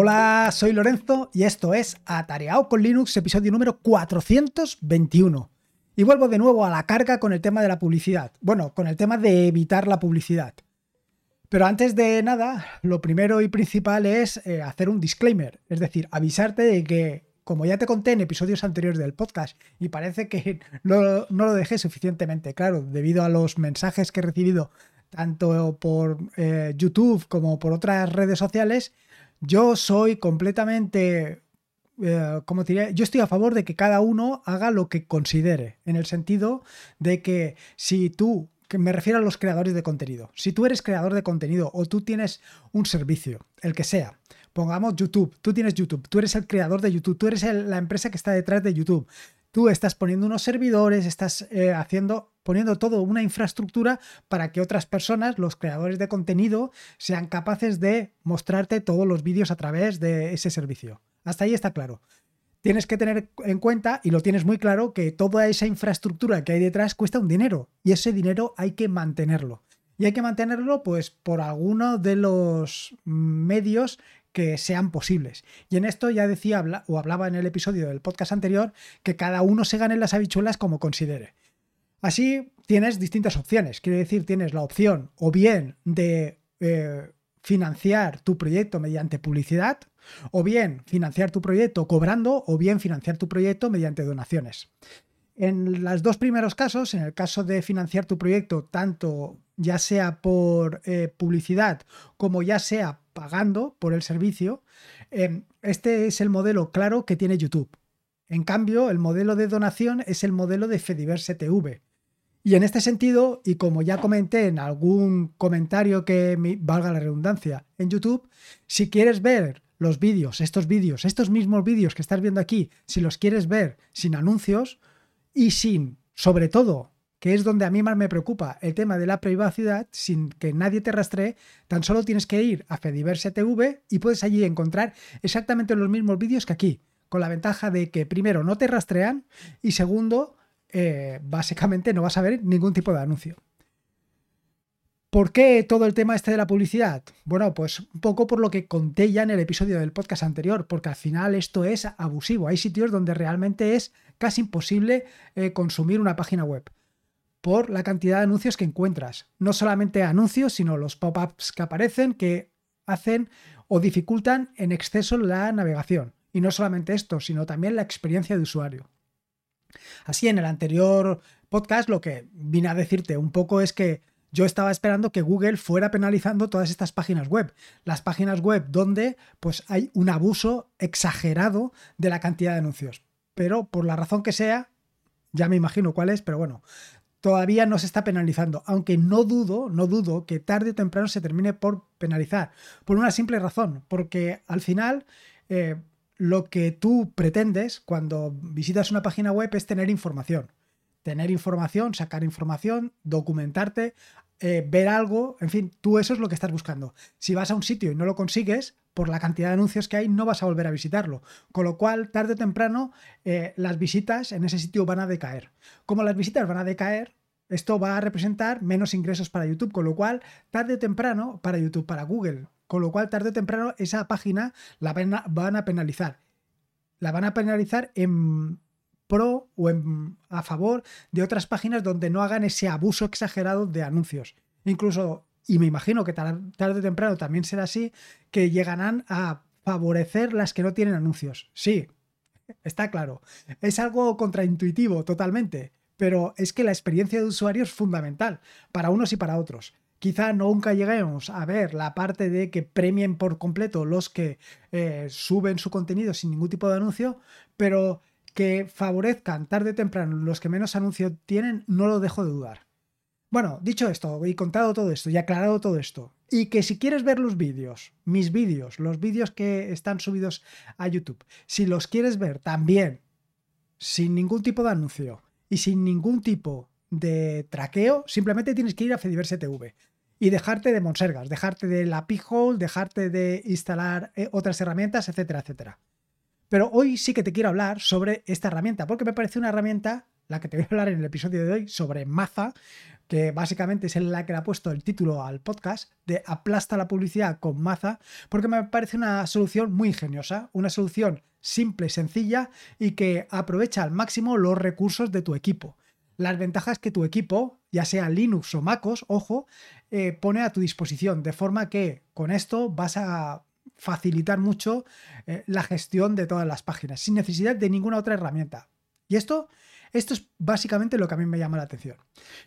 Hola, soy Lorenzo y esto es Atareado con Linux, episodio número 421. Y vuelvo de nuevo a la carga con el tema de la publicidad. Bueno, con el tema de evitar la publicidad. Pero antes de nada, lo primero y principal es eh, hacer un disclaimer, es decir, avisarte de que, como ya te conté en episodios anteriores del podcast, y parece que no, lo dejé suficientemente claro debido a los mensajes que he recibido tanto por eh, YouTube como por otras redes sociales, yo soy completamente, eh, como diré, yo estoy a favor de que cada uno haga lo que considere, en el sentido de que si tú, que me refiero a los creadores de contenido, si tú eres creador de contenido o tú tienes un servicio, el que sea, pongamos YouTube, tú tienes YouTube, tú eres el creador de YouTube, tú eres la empresa que está detrás de YouTube, tú estás poniendo unos servidores, estás eh, haciendo poniendo todo una infraestructura para que otras personas, los creadores de contenido, sean capaces de mostrarte todos los vídeos a través de ese servicio. Hasta ahí está claro. Tienes que tener en cuenta, y lo tienes muy claro, que toda esa infraestructura que hay detrás cuesta un dinero y ese dinero hay que mantenerlo. Y hay que mantenerlo pues por alguno de los medios que sean posibles. Y en esto ya decía o hablaba en el episodio del podcast anterior que cada uno se gane las habichuelas como considere. Así tienes distintas opciones. Quiere decir, tienes la opción o bien de eh, financiar tu proyecto mediante publicidad, o bien financiar tu proyecto cobrando, o bien financiar tu proyecto mediante donaciones. En los dos primeros casos, en el caso de financiar tu proyecto, tanto ya sea por eh, publicidad como ya sea pagando por el servicio, eh, este es el modelo claro que tiene YouTube. En cambio, el modelo de donación es el modelo de Fediverse TV. Y en este sentido, y como ya comenté en algún comentario que me, valga la redundancia en YouTube, si quieres ver los vídeos, estos vídeos, estos mismos vídeos que estás viendo aquí, si los quieres ver sin anuncios y sin, sobre todo, que es donde a mí más me preocupa el tema de la privacidad, sin que nadie te rastree, tan solo tienes que ir a Fediverse TV y puedes allí encontrar exactamente los mismos vídeos que aquí, con la ventaja de que primero no te rastrean y segundo, eh, básicamente no vas a ver ningún tipo de anuncio. ¿Por qué todo el tema este de la publicidad? Bueno, pues un poco por lo que conté ya en el episodio del podcast anterior, porque al final esto es abusivo. Hay sitios donde realmente es casi imposible eh, consumir una página web por la cantidad de anuncios que encuentras. No solamente anuncios, sino los pop-ups que aparecen que hacen o dificultan en exceso la navegación. Y no solamente esto, sino también la experiencia de usuario. Así, en el anterior podcast lo que vine a decirte un poco es que yo estaba esperando que Google fuera penalizando todas estas páginas web. Las páginas web donde pues hay un abuso exagerado de la cantidad de anuncios. Pero por la razón que sea, ya me imagino cuál es, pero bueno, todavía no se está penalizando. Aunque no dudo, no dudo que tarde o temprano se termine por penalizar. Por una simple razón, porque al final... Eh, lo que tú pretendes cuando visitas una página web es tener información. Tener información, sacar información, documentarte, eh, ver algo, en fin, tú eso es lo que estás buscando. Si vas a un sitio y no lo consigues, por la cantidad de anuncios que hay, no vas a volver a visitarlo. Con lo cual, tarde o temprano, eh, las visitas en ese sitio van a decaer. Como las visitas van a decaer, esto va a representar menos ingresos para YouTube, con lo cual, tarde o temprano, para YouTube, para Google, con lo cual, tarde o temprano, esa página la van a, penalizar. La van a penalizar en pro o en, a favor de otras páginas donde no hagan ese abuso exagerado de anuncios. Incluso, y me imagino que tarde o temprano también será así, que llegarán a favorecer las que no tienen anuncios. Sí, está claro. Es algo contraintuitivo totalmente, pero es que la experiencia de usuario es fundamental para unos y para otros. Quizá nunca lleguemos a ver la parte de que premien por completo los que eh, suben su contenido sin ningún tipo de anuncio, pero que favorezcan tarde o temprano los que menos anuncio tienen, no lo dejo de dudar. Bueno, dicho esto y contado todo esto y aclarado todo esto, y que si quieres ver los vídeos, mis vídeos, los vídeos que están subidos a YouTube, si los quieres ver también sin ningún tipo de anuncio y sin ningún tipo de traqueo, simplemente tienes que ir a Fediverse TV y dejarte de Monsergas, dejarte de la Pighole, dejarte de instalar eh, otras herramientas, etcétera, etcétera. Pero hoy sí que te quiero hablar sobre esta herramienta, porque me parece una herramienta, la que te voy a hablar en el episodio de hoy, sobre Maza, que básicamente es la que le ha puesto el título al podcast, de Aplasta la publicidad con Maza, porque me parece una solución muy ingeniosa, una solución simple, sencilla y que aprovecha al máximo los recursos de tu equipo. Las ventajas que tu equipo, ya sea Linux o MacOS, ojo, eh, pone a tu disposición, de forma que con esto vas a facilitar mucho eh, la gestión de todas las páginas, sin necesidad de ninguna otra herramienta. Y esto, esto es básicamente lo que a mí me llama la atención.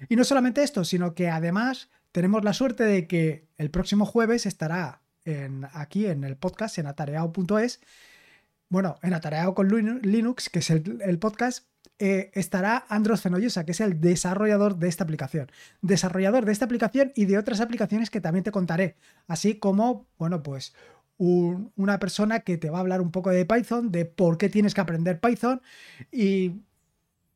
Y no solamente esto, sino que además tenemos la suerte de que el próximo jueves estará aquí en el podcast, en atareado.es, bueno, en Atareado con Linux, que es el, podcast, eh, estará Andros Fenollosa, que es el desarrollador de esta aplicación. Desarrollador de esta aplicación y de otras aplicaciones que también te contaré. Así como, bueno, pues una persona que te va a hablar un poco de Python, de por qué tienes que aprender Python y,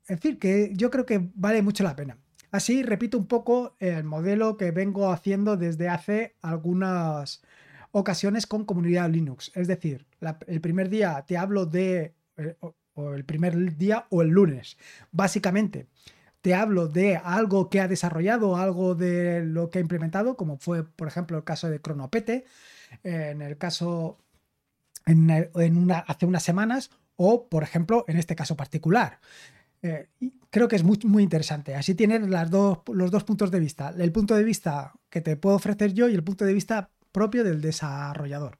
en fin, que yo creo que vale mucho la pena. Así repito un poco el modelo que vengo haciendo desde hace algunas ocasiones con comunidad Linux. Es decir, el primer día te hablo de, eh, o el primer día o el lunes, básicamente te hablo de algo que ha desarrollado, algo de lo que ha implementado, como fue, por ejemplo, el caso de Cronopete, en el caso en, una, hace unas semanas, o por ejemplo, en este caso particular. Eh, creo que es muy, muy interesante. Así tienes las dos, los dos puntos de vista. El punto de vista que te puedo ofrecer yo y el punto de vista propio del desarrollador.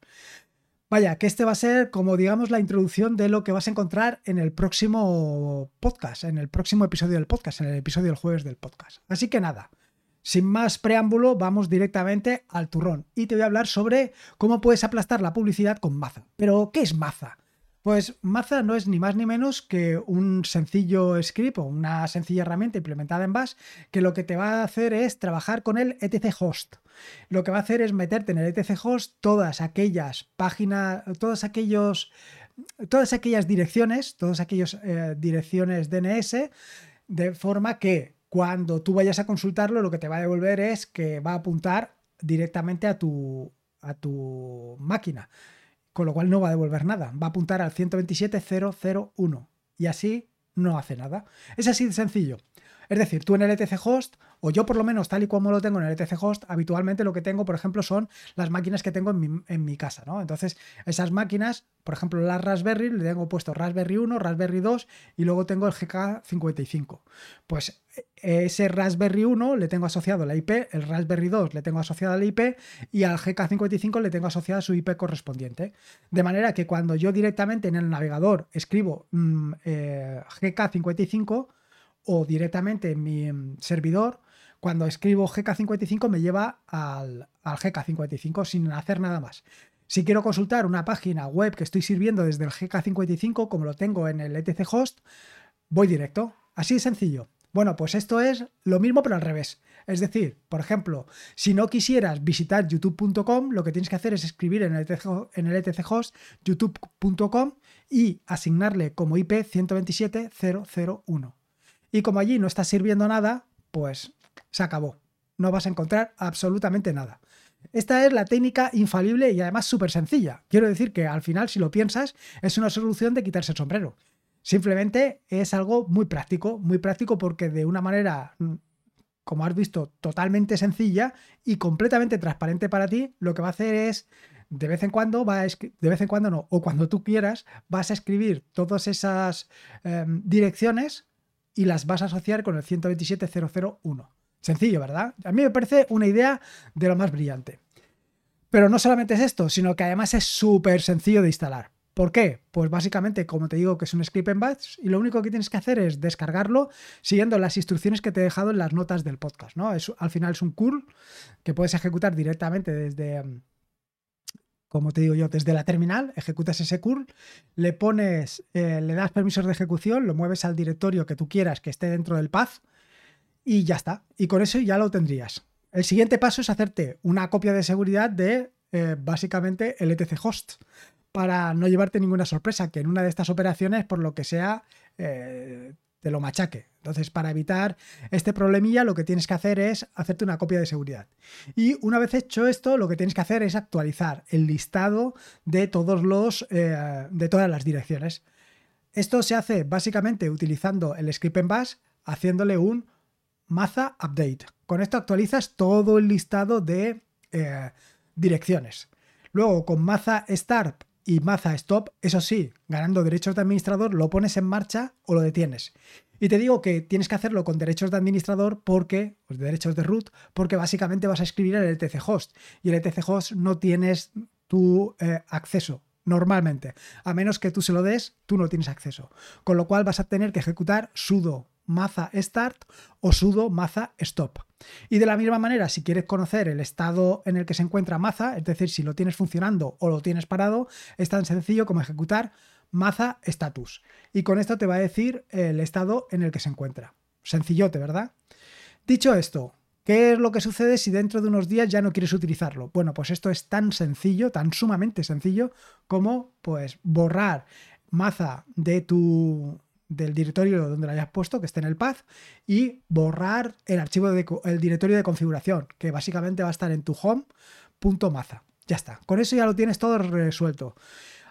Vaya, que este va a ser como digamos la introducción de lo que vas a encontrar en el próximo podcast, en el próximo episodio del podcast, en el episodio del jueves del podcast. Así que nada, sin más preámbulo, vamos directamente al turrón y te voy a hablar sobre cómo puedes aplastar la publicidad con Maza. Pero, ¿qué es Maza? Pues Maza no es ni más ni menos que un sencillo script o una sencilla herramienta implementada en Bash que lo que te va a hacer es trabajar con el etc host. Lo que va a hacer es meterte en el etc host todas aquellas páginas, todos aquellos, todas aquellas direcciones, todas aquellas eh, direcciones DNS, de forma que cuando tú vayas a consultarlo, lo que te va a devolver es que va a apuntar directamente a tu, a tu máquina, con lo cual no va a devolver nada, va a apuntar al 127.001 y así no hace nada. Es así de sencillo. Es decir, tú en el etc host, o yo por lo menos tal y como lo tengo en el etc host, habitualmente lo que tengo, por ejemplo, son las máquinas que tengo en mi, casa, ¿no? Entonces, esas máquinas, por ejemplo, las Raspberry, le tengo puesto Raspberry 1, Raspberry 2 y luego tengo el GK55. Pues ese Raspberry 1 le tengo asociado la IP, el Raspberry 2 le tengo asociado la IP y al GK55 le tengo asociada su IP correspondiente. De manera que cuando yo directamente en el navegador escribo mm, eh, GK55, o directamente en mi mm, servidor, cuando escribo GK55 me lleva al, GK55 sin hacer nada más. Si quiero consultar una página web que estoy sirviendo desde el GK55, como lo tengo en el etc host, voy directo. Así de sencillo. Bueno, pues esto es lo mismo pero al revés. Es decir, por ejemplo, si no quisieras visitar youtube.com, lo que tienes que hacer es escribir en el en el etc host youtube.com y asignarle como IP 127.001. Y como allí no está sirviendo nada, pues se acabó. No vas a encontrar absolutamente nada. Esta es la técnica infalible y además súper sencilla. Quiero decir que al final, si lo piensas, es una solución de quitarse el sombrero. Simplemente es algo muy práctico, muy práctico porque de una manera, mm, como has visto, totalmente sencilla y completamente transparente para ti, lo que va a hacer es de vez en cuando va de vez en cuando no, o cuando tú quieras, vas a escribir todas esas em, direcciones y las vas a asociar con el 127.001. Sencillo, ¿verdad? A mí me parece una idea de lo más brillante. Pero no solamente es esto, sino que además es súper sencillo de instalar. ¿Por qué? Pues básicamente, como te digo, que es un script en Bash y lo único que tienes que hacer es descargarlo siguiendo las instrucciones que te he dejado en las notas del podcast. ¿no? Es, al final es un curl que puedes ejecutar directamente desde, como te digo yo, desde la terminal, ejecutas ese curl, le pones, eh, le das permisos de ejecución, lo mueves al directorio que tú quieras que esté dentro del path y ya está. Y con eso ya lo tendrías. El siguiente paso es hacerte una copia de seguridad de eh, básicamente el etc host para no llevarte ninguna sorpresa, que en una de estas operaciones, por lo que sea, eh, te lo machaque. Entonces, para evitar este problemilla, lo que tienes que hacer es hacerte una copia de seguridad. Y una vez hecho esto, lo que tienes que hacer es actualizar el listado de todos los eh, de todas las direcciones. Esto se hace básicamente utilizando el script en bash, haciéndole un maza update. Con esto actualizas todo el listado de eh, direcciones. Luego con Maza Start y Maza Stop, eso sí, ganando derechos de administrador, lo pones en marcha o lo detienes. Y te digo que tienes que hacerlo con derechos de administrador porque, pues derechos de root, porque básicamente vas a escribir el etc host y el etc host no tienes tu eh, acceso normalmente. A menos que tú se lo des, tú no tienes acceso. Con lo cual vas a tener que ejecutar sudo maza start o sudo maza stop. Y de la misma manera, si quieres conocer el estado en el que se encuentra maza, es decir, si lo tienes funcionando o lo tienes parado, es tan sencillo como ejecutar maza status. Y con esto te va a decir el estado en el que se encuentra. Sencillote, ¿verdad? Dicho esto, ¿Qué es lo que sucede si dentro de unos días ya no quieres utilizarlo? Bueno, pues esto es tan sencillo, tan sumamente sencillo como pues borrar maza de tu del directorio donde lo hayas puesto, que esté en el path, y borrar el archivo de el directorio de configuración, que básicamente va a estar en tu home.maza. Ya está. Con eso ya lo tienes todo resuelto.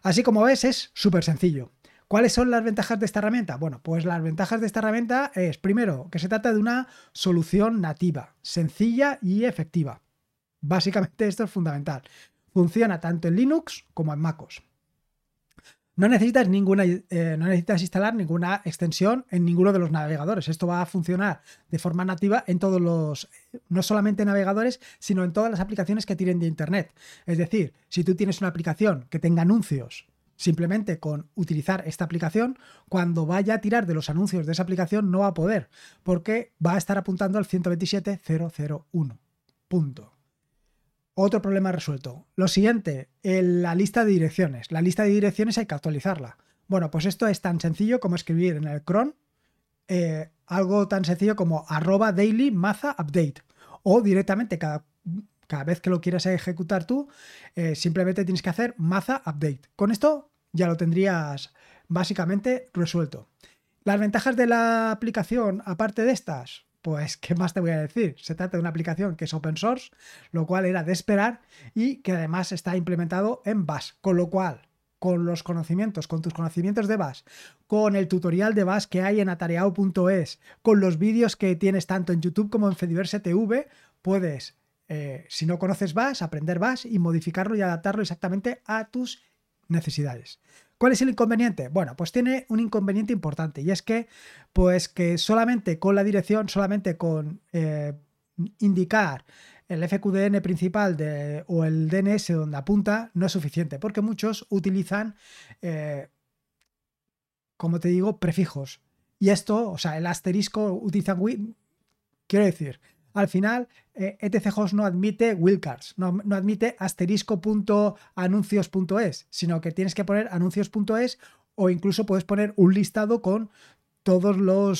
Así como ves, es súper sencillo. ¿Cuáles son las ventajas de esta herramienta? Bueno, pues las ventajas de esta herramienta es, primero, que se trata de una solución nativa, sencilla y efectiva. Básicamente esto es fundamental. Funciona tanto en Linux como en MacOS. No necesitas, ninguna, eh, no necesitas instalar ninguna extensión en ninguno de los navegadores. Esto va a funcionar de forma nativa en todos los, no solamente navegadores, sino en todas las aplicaciones que tienen de Internet. Es decir, si tú tienes una aplicación que tenga anuncios Simplemente con utilizar esta aplicación, cuando vaya a tirar de los anuncios de esa aplicación no va a poder, porque va a estar apuntando al 127.001. Punto. Otro problema resuelto. Lo siguiente, la lista de direcciones. La lista de direcciones hay que actualizarla. Bueno, pues esto es tan sencillo como escribir en el cron eh, algo tan sencillo como arroba daily maza update. O directamente cada cada vez que lo quieras ejecutar tú, eh, simplemente tienes que hacer maza update. Con esto ya lo tendrías básicamente resuelto. Las ventajas de la aplicación, aparte de estas, pues, ¿qué más te voy a decir? Se trata de una aplicación que es open source, lo cual era de esperar y que además está implementado en Bash, con lo cual, con los conocimientos, con tus conocimientos de Bash, con el tutorial de Bash que hay en atareao.es, con los vídeos que tienes tanto en YouTube como en Fediverse TV, puedes eh, si no conoces vas aprender vas y modificarlo y adaptarlo exactamente a tus necesidades. ¿Cuál es el inconveniente? Bueno, pues tiene un inconveniente importante y es que, pues que solamente con la dirección, solamente con eh, indicar el FQDN principal de, o el DNS donde apunta no es suficiente, porque muchos utilizan, eh, como te digo, prefijos. Y esto, o sea, el asterisco utilizan, quiero decir, al final eh, ETCHOS no admite wildcards, no, no admite asterisco.anuncios.es, sino que tienes que poner anuncios.es o incluso puedes poner un listado con todas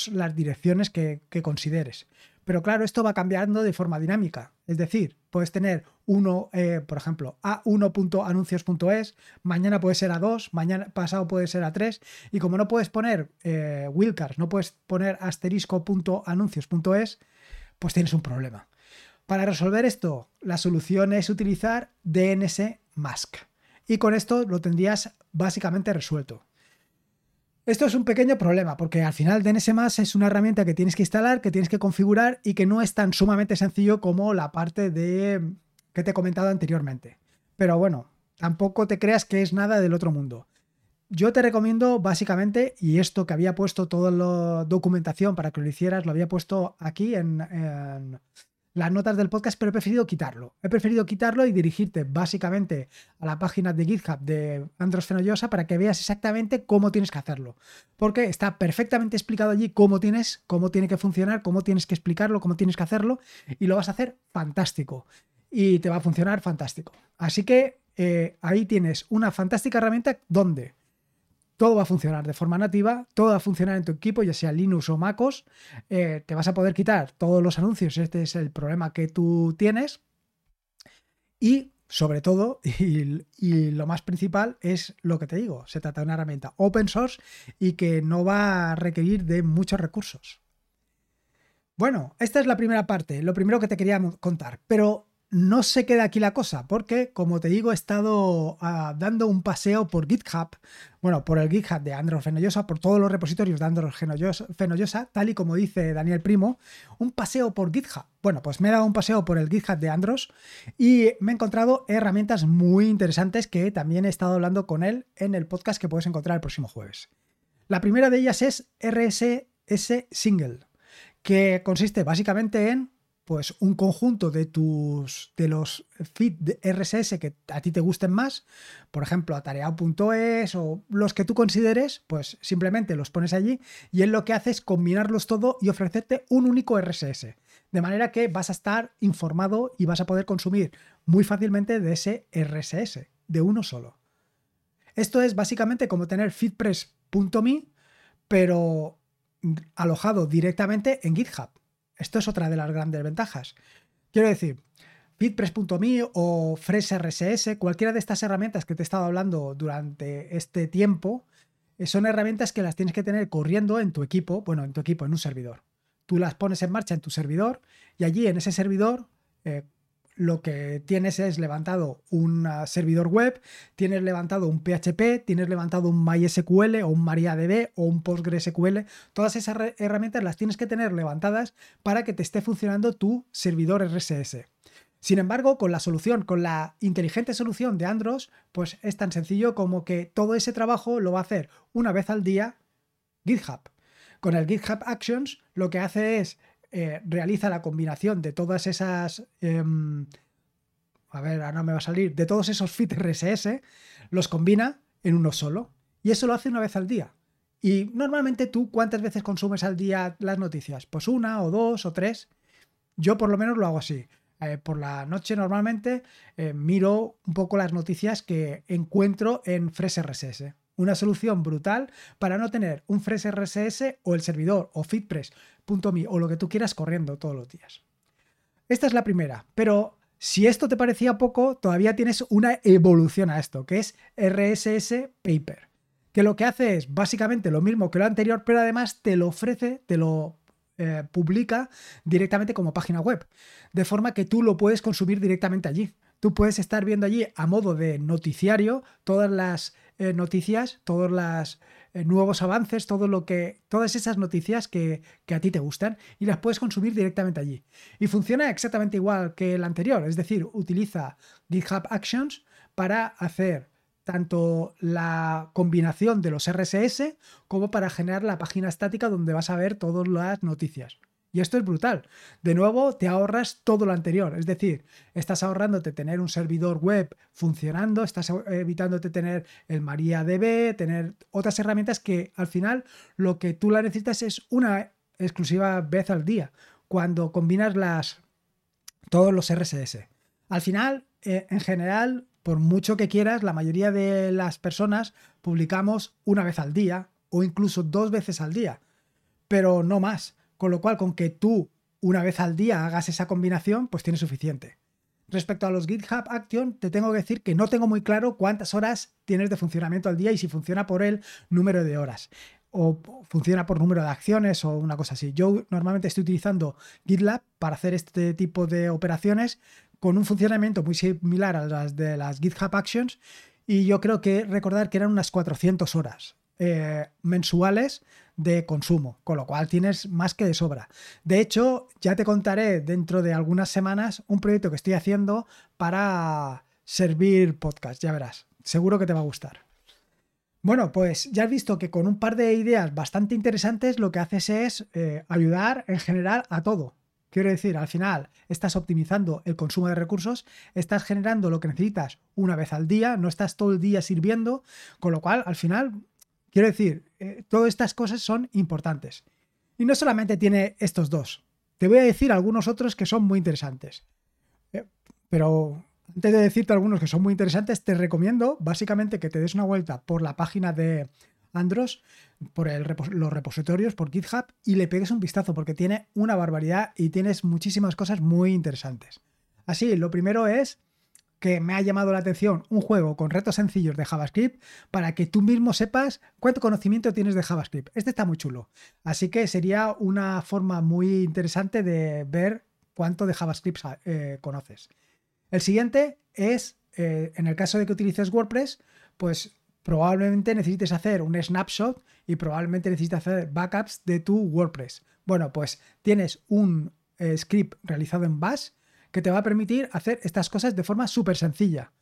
las direcciones que, consideres. Pero claro, esto va cambiando de forma dinámica. Es decir, puedes tener uno, eh, por ejemplo, a1.anuncios.es, mañana puede ser a2, mañana pasado puede ser a3, y como no puedes poner eh, wildcards, no puedes poner asterisco.anuncios.es, pues tienes un problema. Para resolver esto, la solución es utilizar DNS Mask. Y con esto lo tendrías básicamente resuelto. Esto es un pequeño problema porque al final DNS Mask es una herramienta que tienes que instalar, que tienes que configurar y que no es tan sumamente sencillo como la parte de que te he comentado anteriormente. Pero bueno, tampoco te creas que es nada del otro mundo. Yo te recomiendo básicamente, y esto que había puesto toda la documentación para que lo hicieras, lo había puesto aquí en, las notas del podcast, pero he preferido quitarlo. He preferido quitarlo y dirigirte básicamente a la página de GitHub de Andros Fenollosa para que veas exactamente cómo tienes que hacerlo. Porque está perfectamente explicado allí cómo tienes, cómo tiene que funcionar, cómo tienes que explicarlo, cómo tienes que hacerlo, y lo vas a hacer fantástico. Y te va a funcionar fantástico. Así que eh, ahí tienes una fantástica herramienta donde todo va a funcionar de forma nativa, todo va a funcionar en tu equipo, ya sea Linux o MacOS. Eh, te vas a poder quitar todos los anuncios, este es el problema que tú tienes. Y sobre todo, y, lo más principal es lo que te digo, se trata de una herramienta open source y que no va a requerir de muchos recursos. Bueno, esta es la primera parte, lo primero que te quería contar, pero no se queda aquí la cosa, porque como te digo, he estado ah, dando un paseo por GitHub, bueno, por el GitHub de Android Fenollosa, por todos los repositorios de Android Fenollosa, tal y como dice Daniel Primo, un paseo por GitHub. Bueno, pues me he dado un paseo por el GitHub de Android y me he encontrado herramientas muy interesantes que también he estado hablando con él en el podcast que puedes encontrar el próximo jueves. La primera de ellas es RSS Single, que consiste básicamente en pues un conjunto de tus de los feeds de RSS que a ti te gusten más, por ejemplo, atareado.es o los que tú consideres, pues simplemente los pones allí y él lo que hace es combinarlos todo y ofrecerte un único RSS. De manera que vas a estar informado y vas a poder consumir muy fácilmente de ese RSS, de uno solo. Esto es básicamente como tener feedpress.me, pero alojado directamente en GitHub. Esto es otra de las grandes ventajas. Quiero decir, feedpress.me o FreshRSS, cualquiera de estas herramientas que te he estado hablando durante este tiempo, eh, son herramientas que las tienes que tener corriendo en tu equipo, bueno, en tu equipo, en un servidor. Tú las pones en marcha en tu servidor y allí en ese servidor eh, lo que tienes es levantado un servidor web, tienes levantado un PHP, tienes levantado un MySQL o un MariaDB o un PostgreSQL. Todas esas herramientas las tienes que tener levantadas para que te esté funcionando tu servidor RSS. Sin embargo, con la solución, con la inteligente solución de Android, pues es tan sencillo como que todo ese trabajo lo va a hacer una vez al día GitHub. Con el GitHub Actions lo que hace es eh, realiza la combinación de todas esas... Em, a ver, ahora me va a salir, de todos esos feeds RSS, los combina en uno solo. Y eso lo hace una vez al día. Y normalmente tú, ¿cuántas veces consumes al día las noticias? Pues una o dos o tres. Yo por lo menos lo hago así. Eh, por la noche normalmente eh, miro un poco las noticias que encuentro en FreshRSS. Una solución brutal para no tener un Fresh RSS o el servidor o feedpress.me o lo que tú quieras corriendo todos los días. Esta es la primera, pero si esto te parecía poco, todavía tienes una evolución a esto, que es RSS Paper, que lo que hace es básicamente lo mismo que lo anterior, pero además te lo ofrece, te lo eh, publica directamente como página web, de forma que tú lo puedes consumir directamente allí. Tú puedes estar viendo allí a modo de noticiario todas las eh, noticias, todos los eh, nuevos avances, todo lo que, todas esas noticias que, que, a ti te gustan y las puedes consumir directamente allí. Y funciona exactamente igual que el anterior, es decir, utiliza GitHub Actions para hacer tanto la combinación de los RSS como para generar la página estática donde vas a ver todas las noticias. Y esto es brutal. De nuevo, te ahorras todo lo anterior. Es decir, estás ahorrándote tener un servidor web funcionando, estás evitándote tener el MariaDB, tener otras herramientas que al final lo que tú la necesitas es una exclusiva vez al día, cuando combinas las, todos los RSS. Al final, eh, en general, por mucho que quieras, la mayoría de las personas publicamos una vez al día o incluso dos veces al día, pero no más. Con lo cual, con que tú una vez al día hagas esa combinación, pues tiene suficiente. Respecto a los GitHub Action, te tengo que decir que no tengo muy claro cuántas horas tienes de funcionamiento al día y si funciona por el número de horas o funciona por número de acciones o una cosa así. Yo normalmente estoy utilizando GitLab para hacer este tipo de operaciones con un funcionamiento muy similar a las de las GitHub Actions y yo creo que recordar que eran unas 400 horas eh, mensuales de consumo, con lo cual tienes más que de sobra. De hecho, ya te contaré dentro de algunas semanas un proyecto que estoy haciendo para servir podcast, ya verás, seguro que te va a gustar. Bueno, pues ya has visto que con un par de ideas bastante interesantes lo que haces es eh, ayudar en general a todo. Quiero decir, al final estás optimizando el consumo de recursos, estás generando lo que necesitas una vez al día, no estás todo el día sirviendo, con lo cual al final Quiero decir, eh, todas estas cosas son importantes. Y no solamente tiene estos dos. Te voy a decir algunos otros que son muy interesantes. Eh, pero antes de decirte algunos que son muy interesantes, te recomiendo básicamente que te des una vuelta por la página de Andros, por los repositorios, por GitHub y le pegues un vistazo porque tiene una barbaridad y tienes muchísimas cosas muy interesantes. Así, lo primero es que me ha llamado la atención un juego con retos sencillos de JavaScript para que tú mismo sepas cuánto conocimiento tienes de JavaScript. Este está muy chulo. Así que sería una forma muy interesante de ver cuánto de JavaScript eh, conoces. El siguiente es, eh, en el caso de que utilices WordPress, pues probablemente necesites hacer un snapshot y probablemente necesites hacer backups de tu WordPress. Bueno, pues tienes un eh, script realizado en Bash que te va a permitir hacer estas cosas de forma súper sencilla.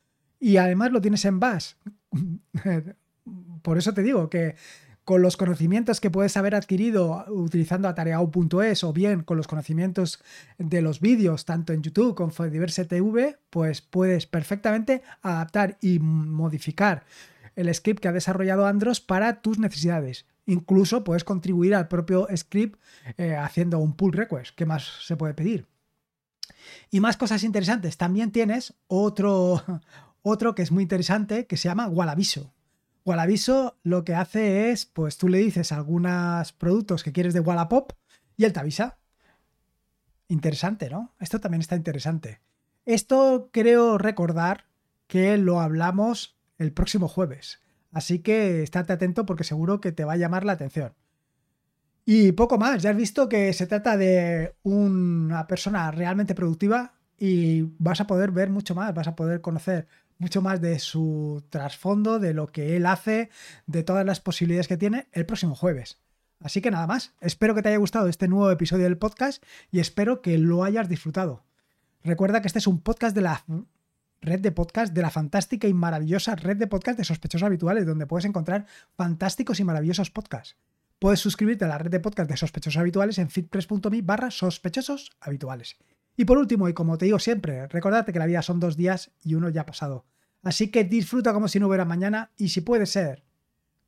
Y además lo tienes en Bash. Por eso te digo que con los conocimientos que puedes haber adquirido utilizando atareao.es o bien con los conocimientos de los vídeos, tanto en YouTube como en Diverse TV, pues puedes perfectamente adaptar y modificar el script que ha desarrollado Andros para tus necesidades. Incluso puedes contribuir al propio script eh, haciendo un pull request. ¿Qué más se puede pedir? Y más cosas interesantes. También tienes otro, otro que es muy interesante que se llama Wallabiso. Wallabiso lo que hace es, pues tú le dices algunos productos que quieres de Wallapop y él te avisa. Interesante, ¿no? Esto también está interesante. Esto creo recordar que lo hablamos el próximo jueves. Así que estate atento porque seguro que te va a llamar la atención. Y poco más, ya has visto que se trata de una persona realmente productiva y vas a poder ver mucho más, vas a poder conocer mucho más de su trasfondo, de lo que él hace, de todas las posibilidades que tiene el próximo jueves. Así que nada más, espero que te haya gustado este nuevo episodio del podcast y espero que lo hayas disfrutado. Recuerda que este es un podcast de la red de podcast, de la fantástica y maravillosa red de podcast de sospechosos habituales, donde puedes encontrar fantásticos y maravillosos podcasts. Puedes suscribirte a la red de podcast de sospechosos habituales en fitpress.me barra sospechosos habituales. Y por último, y como te digo siempre, recordate que la vida son dos días y uno ya ha pasado. Así que disfruta como si no hubiera mañana y si puede ser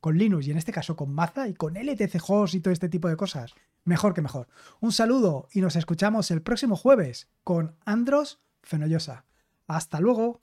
con Linux y en este caso con Maza y con LTCJOS y todo este tipo de cosas, mejor que mejor. Un saludo y nos escuchamos el próximo jueves con Andros Fenollosa. Hasta luego.